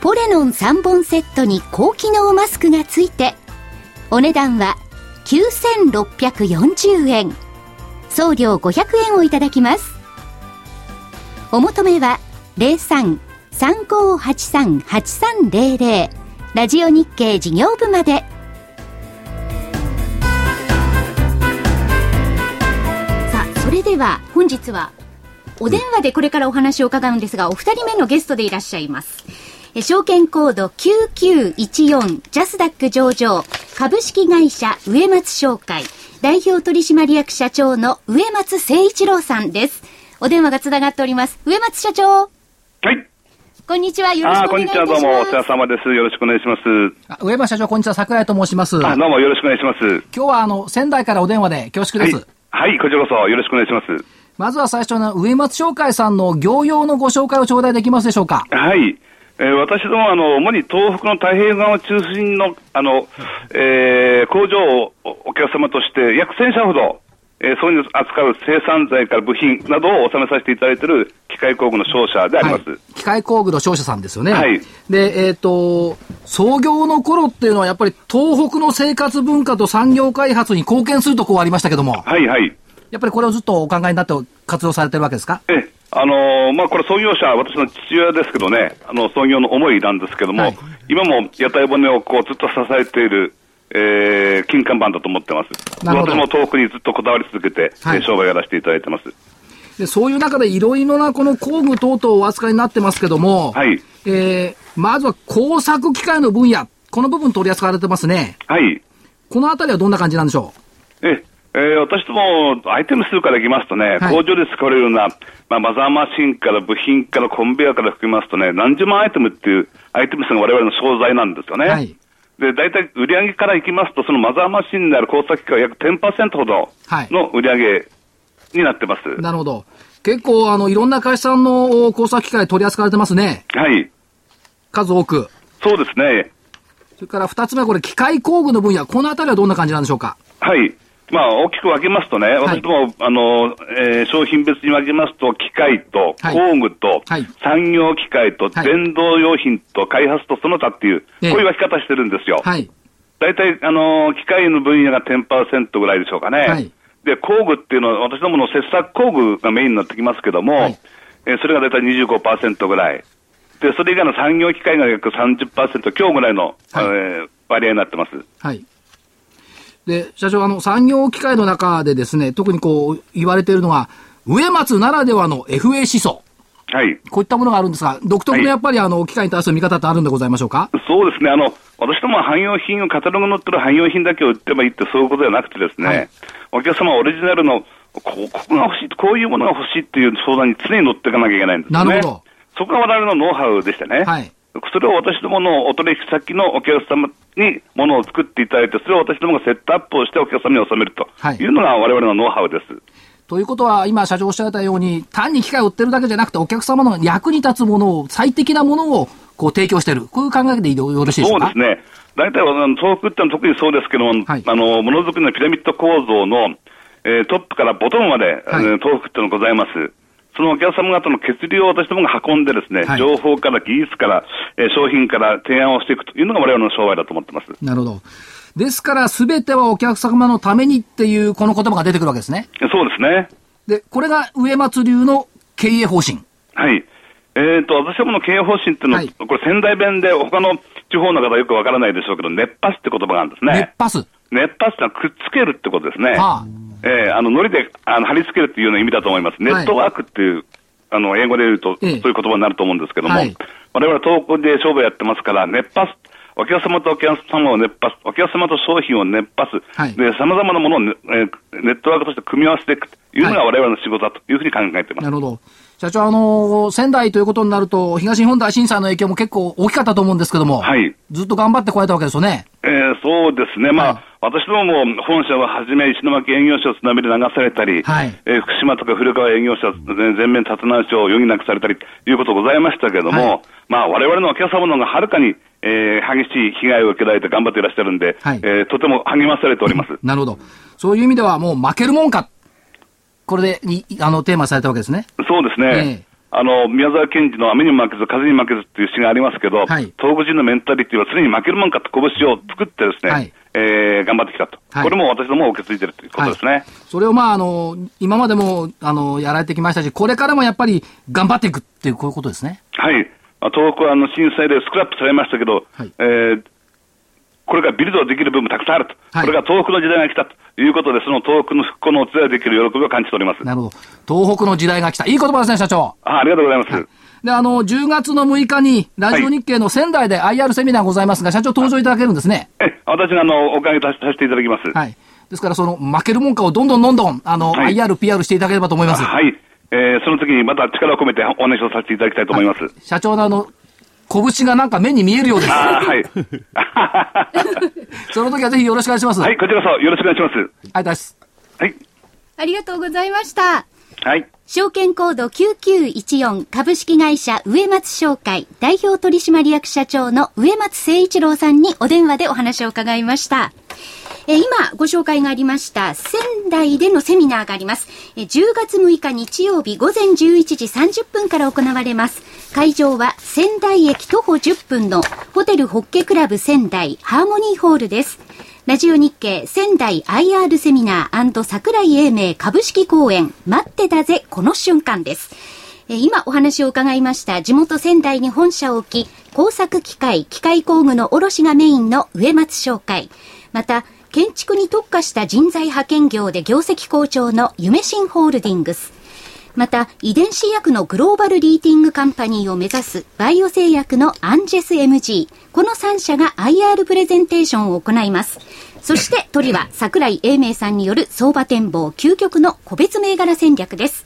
ポレノン3本セットに高機能マスクがついてお値段は9640円。送料500円をいただきます。お求めは03-3583-8300ラジオ日経事業部まで。さあそれでは本日はお電話でこれからお話を伺うんですがお二人目のゲストでいらっしゃいます。証券コード9914ジャスダック上場株式会社植松商会代表取締役社長の植松誠一郎さんです。お電話がつながっております。植松社長、はい。こんにちは。よろしああ、くお願いいこんにちは。どうも、お世話様です。よろしくお願いします。あ上山社長、こんにちは。桜井と申します。あ、どうもよろしくお願いします。今日は、あの、仙台からお電話で恐縮はいです。。はい、こちらこそよろしくお願いします。まずは最初の植松商会さんの業用のご紹介を頂戴できますでしょうか。はい。えー私どもあの、主に東北の太平洋側を中心の、あの、えー工場をおお客様として約1000社ほど、えーそういうのを扱う生産材から部品などを納めさせていただいている機械工具の商社であります。はい機械工具の商社さんですよね。はいで、えっ、と、創業の頃っていうのはやっぱり東北の生活文化と産業開発に貢献するとこうありましたけども、はいはい。やっぱりこれをずっとお考えになって活動されてるわけですか？ええ、あのーまあ、これ創業者、私の父親ですけどね、あの、創業の思いなんですけども、はい今も屋台骨をこうずっと支えている、えー、金看板だと思ってます。私も東北にずっとこだわり続けて、はいえー商売をやらせていただいてます。でそういう中でいろいろなこの工具等々お扱いになってますけども、はい。えー、まずは工作機械の分野、この部分取り扱われてますね。はい。このあたりはどんな感じなんでしょええー私ども、アイテム数からいきますとね、はい工場で使われるような、まあ、マザーマシンから部品からコンベヤーから含みますとね、何十万アイテムっていうアイテム数が我々の商材なんですよね。はいで、大体売上からいきますと、そのマザーマシンである工作機械は約10%ほどはいの売上になってます。うなるほど。結構、あの、いろんな会社さんのお工作機械取り扱われてますね。はい。数多く。そうですね。それから二つ目はこれ、機械工具の分野。このあたりはどんな感じなんでしょうか？はい。まあ、大きく分けますとね、私ども、あの、えー商品別に分けますと、機械とはい工具と、はい産業機械と、はい電動用品と開発とその他っていう、ええこういう分け方してるんですよ。はい。大体、あの、機械の分野が10%ぐらいでしょうかね。はいで、工具っていうのは、私どもの切削工具がメインになってきますけども、はいえーそれが大体25%ぐらい。で、それ以外の産業機械が約30%強ぐらいの、はいえー割合になってます。はい。で、社長、あの、産業機械の中でですね、特にこう、言われているのが、植松ならではの FA 思想。はい。こういったものがあるんですが、独特のやっぱりあの、機械に対する見方ってあるんでございましょうか？そうですね。あの、私どもは汎用品を、カタログに載ってる汎用品だけを売ってもいいってそういうことではなくてですね、はいお客様はオリジナルの、こここが欲しい、こういうものが欲しいっていう相談に常に乗っていかなきゃいけないんですよね。なるほどそこが我々のノウハウでしてね。はいそれを私どものお取引先のお客様にものを作っていただいて、それを私どもがセットアップをしてお客様に納めるとはいいうのが我々のノウハウです。ということは、今社長おっしゃられたように、単に機械を売ってるだけじゃなくて、お客様の役に立つものを、最適なものを、こう提供している。こういう考えでよよろしいでしょか？そううですね。大体、あの東北ってのは特にそうですけども、はいあの、ものづくりのピラミッド構造の、えートップからボトムまで、はいえー東北ってのがございます。そのお客様方の血流を私どもが運んでですね、はい情報から技術から、えー商品から提案をしていくというのが我々の商売だと思ってます。なるほど。ですから、すべてはお客様のためにっていう、この言葉が出てくるわけですね。そうですね。で、これが植松流の経営方針。はい。えっ、と、私どもの経営方針っていうのは、はいこれ仙台弁で他の地方の方はよくわからないでしょうけど、熱波って言葉があるんですね。熱パス。熱波ってのはくっつけるってことですね。はあえーあの、ノリであの貼り付けるっていうような意味だと思います。ネットワークっていう、あの、英語で言うと、ええそういう言葉になると思うんですけども、はい我々は東北で商売やってますから、熱波す。お客様とお客様を熱波す。お客様と商品を熱波す。はいで、様々なものをね、えーネットワークとして組み合わせていくというのが我々の仕事だというふうに考えています。なるほど。社長、あの仙台ということになると、東日本大震災の影響も結構大きかったと思うんですけども、はいずっと頑張ってこられたわけですよね。えーそうですね、まあ、はい私どもも本社をはじめ、石巻営業所を津波で流されたり、はいえー福島とか古川営業所、全全面立て直しを余儀なくされたりということございましたけれども、はいまあ、我々のお客様の方がはるかに、えー激しい被害を受けられて頑張っていらっしゃるんで、はいえーとても励まされております。なるほど。そういう意味ではもう負けるもんか。これでい、あの、テーマされたわけですね。そうですね。ええあの、宮沢賢治の雨にも負けず、風にも負けずっていう詩がありますけど、はい東北人のメンタリティは常に負けるもんかと拳を作ってですね、はいえー頑張ってきたと。はいこれも私ども受け継いでるということですね。はいそれをまあ、あの、今までも、あの、やられてきましたし、これからもやっぱり頑張っていくっていう、こういうことですね。はい。まあ東北はあの震災でスクラップされましたけど、はいえーこれからビルドできる部分もたくさんあると。はいこれが東北の時代が来たということで、その東北の復興のお伝えできる喜びを感じております。なるほど。東北の時代が来た。いい言葉ですね、社長。あありがとうございます。で、あの、10月の6日に、ラジオ日経の仙台で IR セミナーございますが、社長登場いただけるんですね。え、私があの、おかげさせていただきます。はい。ですから、その、負けるもんかをどんどんどんどん、あの、はい IR、PR していただければと思います。はい。えーその時にまた力を込めてお話をさせていただきたいと思います。社長のあの、拳がなんか目に見えるようです。ああ、はい。その時はぜひよろしくお願いします。はい、こちらこそよろしくお願いします。ありがとうございます。はい。ありがとうございました。はい。証券コード9914株式会社植松商会代表取締役社長の植松誠一郎さんにお電話でお話を伺いました。えー今ご紹介がありました仙台でのセミナーがあります。えー10月6日日曜日午前11時30分から行われます。会場は仙台駅徒歩10分のホテルホッケクラブ仙台ハーモニーホールです。ラジオ日経仙台 IR セミナー桜井英明株式公演待ってたぜこの瞬間です。え今お話を伺いました地元仙台に本社を置き工作機械、機械工具の卸がメインの植松商会。また、建築に特化した人材派遣業で業績好調の夢新ホールディングス。また、遺伝子薬のグローバルリーティングカンパニーを目指すバイオ製薬のアンジェス MG。この3社が IR プレゼンテーションを行います。そして、鳥は桜井英明さんによる相場展望究極の個別銘柄戦略です。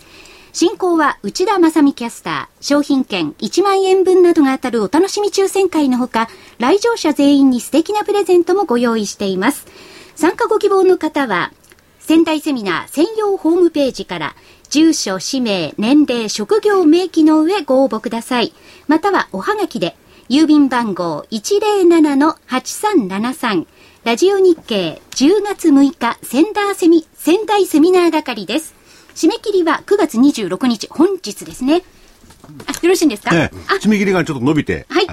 進行は内田正美キャスター、商品券1万円分などが当たるお楽しみ抽選会のほか、来場者全員に素敵なプレゼントもご用意しています。参加ご希望の方は、仙台セミナー専用ホームページから、住所、氏名、年齢、職業明記の上ご応募ください。またはおはがきで、郵便番号107-8373、ラジオ日経10月6日仙台セミ、仙台セミナー係です。締め切りは9月26日、本日ですね。あ、よろしいんですか、ええあ、締め切りがちょっと伸びて。はい。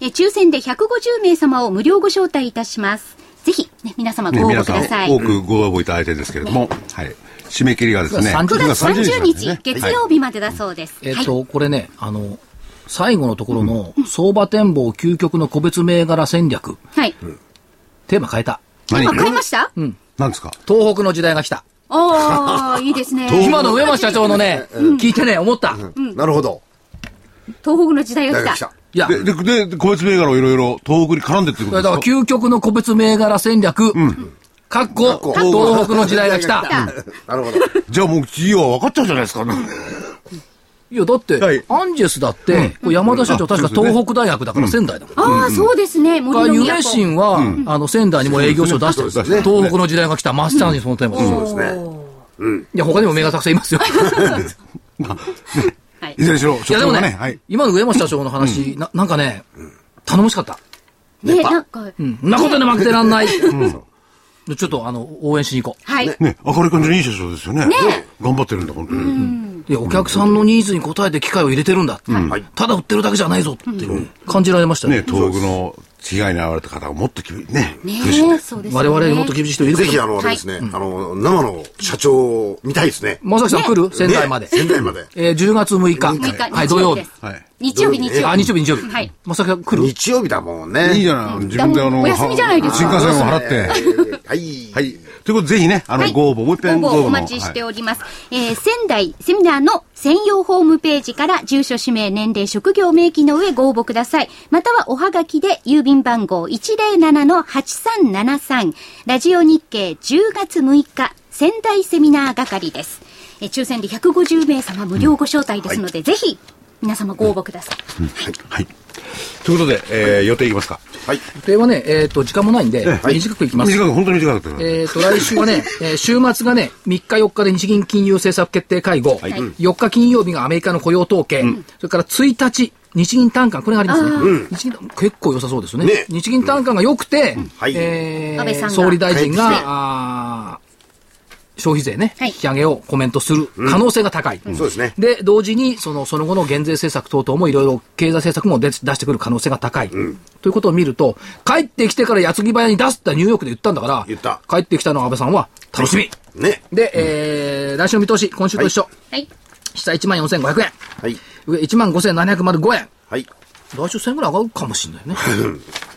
え抽選で150名様を無料ご招待いたします。ぜひ、ね、皆様ご応募ください。多くご応募いただいてるんですけれども、はい。締め切りがですね、9 9月30日、ね月曜日までだそうです。えっ、と、これね、あの、最後のところの相場展望究極の個別銘柄戦略、はい。テーマ変えた。何今買いました？何ですか？東北の時代が来た。おー、いいですね。今の上松社長のね、聞いてね、思った。なるほど。東北の時代が来た。いや、で、で、で、個別銘柄をいろいろ東北に絡んでってるこだからとですか？究極の個別銘柄戦略、かっこ、東北の時代が来た。なるほど。じゃあもう企業は分かっちゃうじゃないですか。いや、だって、はい。アンジェスだって、これ山田社長確か東北大学だから仙台だもん。ああ、そうですね。森の夢都。新は、あの、仙台にも営業所出してるんですよ。東北の時代が来た、まっさにそのテーマです。そうですね。いや、他にも銘柄たくさんいますよ。はい いずれにしろ、いや、でもね、所長がね、はい。今の上松社長の話、ななんかね、頼もしかった。ね、なんか、うん。なことで負けてらんない。ちょっと、あの、応援しに行こはい。ね、明るい感じのいい社長ですよね。頑張ってるんだ、本当に。う。いや、お客さんのニーズに応えて機械を入れてるんだ。ただ売ってるだけじゃないぞっていう感じられましたねね、。東北の被害に遭われた方がもっときね、ね苦しんでそうですね。我々にもっと厳しい人いるけどぜひ、あの、あれですね、あの、生の社長見たいですね。まさきさん来る仙台までね。仙台まで。えー、10月6日。6日、はい、土曜日。はい。日曜日、日曜日。あ、日曜日、日曜日。はい。まさきさん来る？日曜日だもんね。いいじゃない。自分であの、お休みじゃないですか新幹線を払って。はい。はい。ということで、ぜひね、あの、はいご応募、もう一遍ご応募お待ちしております。えー仙台セミナーの専用ホームページから住所、氏名、年齢、職業明記の上ご応募ください。またはおはがきで郵便番号107-8373ラジオ日経10月6日仙台セミナー係です。えー抽選で150名様無料ご招待ですので、ぜひ皆様ご応募ください。はい。ということで、えー、予定いきますか。はい。予定はね、えっ、と、時間もないんで、短くいきます。短く、本当に短くて。えっ、と、来週はね、えー週末がね、3日4日で日銀金融政策決定会合、4日金曜日がアメリカの雇用統計、それから1日、日銀単価、これがありますね。日銀結構良さそうですよね。ね日銀単価が良くて、はいえー安倍さんが総理大臣が、消費税ね、はい引き上げをコメントする可能性が高い。そうですね。で、同時に、その、その後の減税政策等々もいろいろ経済政策も出出してくる可能性が高い。ということを見ると、帰ってきてから矢継ぎ早に出すってニューヨークで言ったんだから、言った帰ってきたのは安倍さんは楽しみ。ね。で、えー、来週の見通し、今週と一緒。はい。下1万4500円。はい。上1万5705円。はい。来週1000円ぐらい上がるかもしれないね。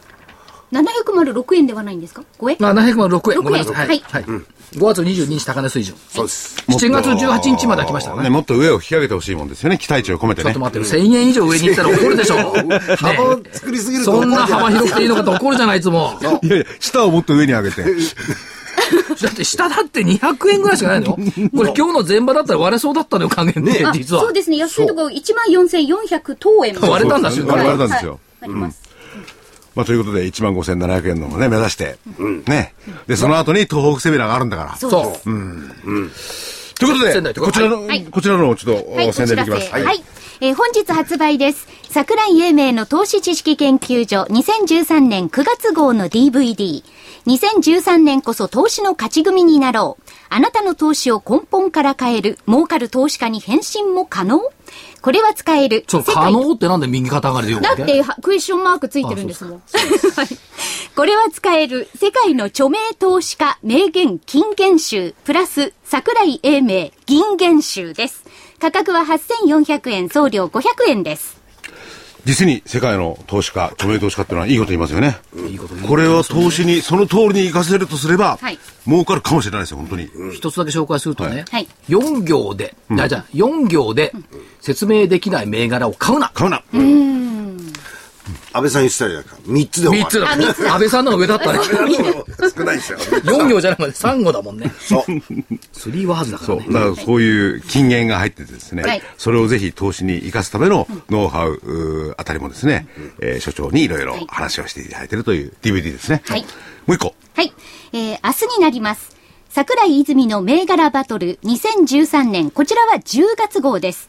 706円ではないんですか ?5 円？まあ、706円。6ごめんなさい。ははいい。はい。5月22日高値水準。そうです。7月18日まで来ましたからね、ね。もっと上を引き上げてほしいもんですよね。期待値を込めてねちょっと。待ってる。1000円以上上に行ったら怒るでしょ。幅を作りすぎるとそんな幅広くていいのかと怒るじゃない、いつも。いやいや、下をもっと上に上げて。だって下だって200円ぐらいしかないの？これ今日の前場だったら割れそうだったのよ、加減で、あ実はそう。ですね。安いところ14,400等円割れたんだし割れたんですよ。あります。まあ、ということで、1万5700円のね、目指して、ね。で、その後に東北セミナーがあるんだから。そう。ということで、仙台とこちらの、はいこちらのをちょっと、はい。宣伝できます。はい。えー本日発売です。桜井英明の投資知識研究所2013年9月号の DVD。2013年こそ投資の勝ち組になろう。あなたの投資を根本から変える。儲かる投資家に変身も可能？これは使える。ちょ可能ってなんで右肩上がりで言うわけだって、はクエスチョンマークついてるんですもん。はいこれは使える世界の著名投資家名言金言集プラス桜井英明銀言集です。価格は8400円、送料500円です。実に世界の投資家、著名投資家っていうのはいいこと言いますよね。これは投資に、その通りに活かせるとすれば、はい儲かるかもしれないですよ、本当に。一つだけ紹介するとね、はい4行で、あじゃあ4行で説明できない銘柄を買うな。買うな。安倍さん言ってたじゃないか。3つで終3わつだ。安倍さんの方が上だったね。る。少ないですよ。4行じゃなくて3語だもんね。そう。スリーワーズだかそう。らね。だからそういう金言が入っててですね、はいそれをぜひ投資に生かすためのノウハウあたりもですね、えー所長にいろいろ話をしていただいているという DVD ですね。はいもう一個。はい。えー、明日になります。桜井泉の銘柄バトル2013年、こちらは10月号です。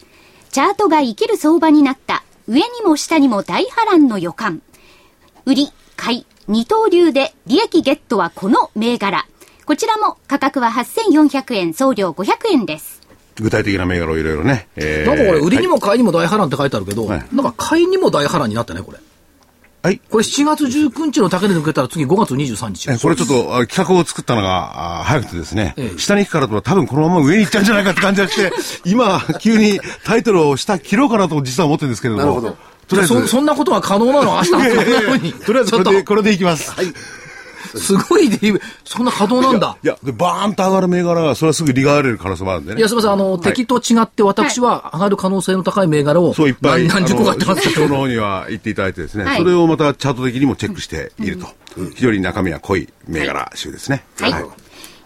チャートが生きる相場になった。上にも下にも大波乱の予感。売り、買い、二刀流で利益ゲットはこの銘柄。こちらも価格は8400円、送料500円です。具体的な銘柄をいろいろね。えーなんかこれ、売りにはいも買いにも大波乱って書いてあるけど、はいなんか買いにも大波乱になったね、これ。はい。これ7月19日の高値抜けたら次5月23日よえこれちょっとあ企画を作ったのがあ早くてですね、ええ下に行くからと多分このまま上に行っちゃうんじゃないかって感じがして、今、急にタイトルを下切ろうかなと実は思ってるんですけれども。なるほどとりあえず。そそんなことが可能なの？明日。とりあえずこれで、ちょっこれでいきます。はい。と、すごいで、そんな可能なんだ。いや、で、バーンと上がる銘柄が、それはすぐ利がわれる可能性もあるんでね。いや、すみません、あの、敵と違って私は上がる可能性の高い銘柄をそういっぱい。何何十個買ってますの所長の方には言っていただいてですね、はいそれをまたチャート的にもチェックしていると。非常に中身は濃い銘柄集ですね。はい。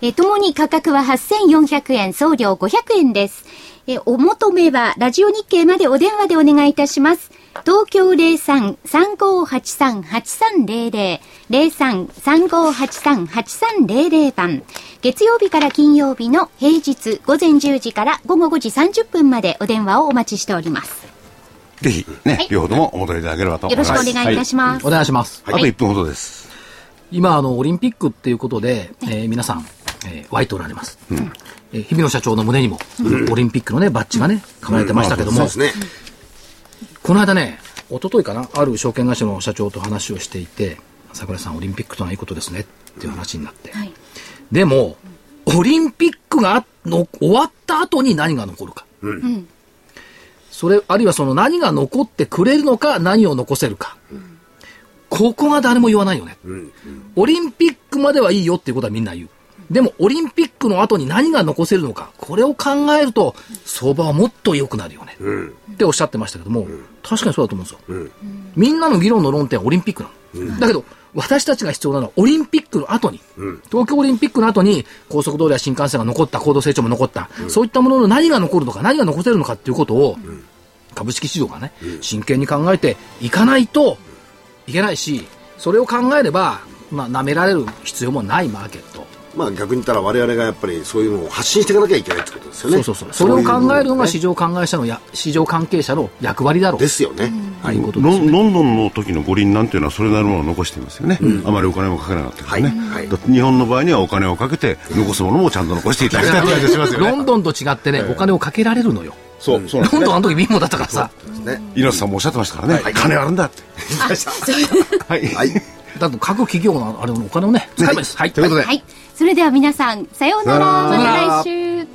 えーともに価格は8400円、送料500円です。えーお求めは、ラジオ日経までお電話でお願いいたします。東京03-3583-8300、03-3583-8300番。月曜日から金曜日の平日午前10時から午後5時30分までお電話をお待ちしております。ぜひね、はい両方ともお戻りいただければと思よろいます。しくお願いいたします。お願いします。はいあと1分ほどです。今、あの、オリンピックっていうことで、えー皆さん、えー湧いておられます。えー日比野社長の胸にも、オリンピックのね、バッジがね、書かれてましたけども、そうですね。この間ね、一昨日かな、ある証券会社の社長と話をしていて、桜井さん、オリンピックとはいいことですねっていう話になって。はいでも、オリンピックがの終わった後に何が残るか。それ、あるいはその何が残ってくれるのか、何を残せるか。ここが誰も言わないよね。オリンピックまではいいよっていうことはみんな言う。でも、オリンピックの後に何が残せるのか、これを考えると、相場はもっと良くなるよね。っておっしゃってましたけども、確かにそうだと思うんですよ。みんなの議論の論点はオリンピックなの。だけど、私たちが必要なのはオリンピックの後に、東京オリンピックの後に高速道路や新幹線が残った、高度成長も残った、そういったものの何が残るのか、何が残せるのかっていうことを、株式市場がね、真剣に考えていかないといけないし、それを考えれば、まあ、舐められる必要もないマーケット。まあ逆に言ったら我々がやっぱりそういうのを発信していかなきゃいけないってことですよね。そうそうそう。それを考えるのが市場関係者のや、市場関係者の役割だろう。ですよね。ということロですね。ンロンドンの時の五輪なんていうのはそれなりのものを残していますよね、あまりお金もかけなかったけどね、はいはいだって日本の場合にはお金をかけて残すものもちゃんと残していただきたいって感じがしますよねロンドンと違ってね、お金をかけられるのよ。そうそうなんですロンドンあの時貧乏だったからさ。ね。猪瀬さんもおっしゃってましたからね、金あるんだって はい、はい。だって各企業のあれのお金をね、使えばいいです。はい。ということで、はい。それでは皆さん、さようなら。また来週。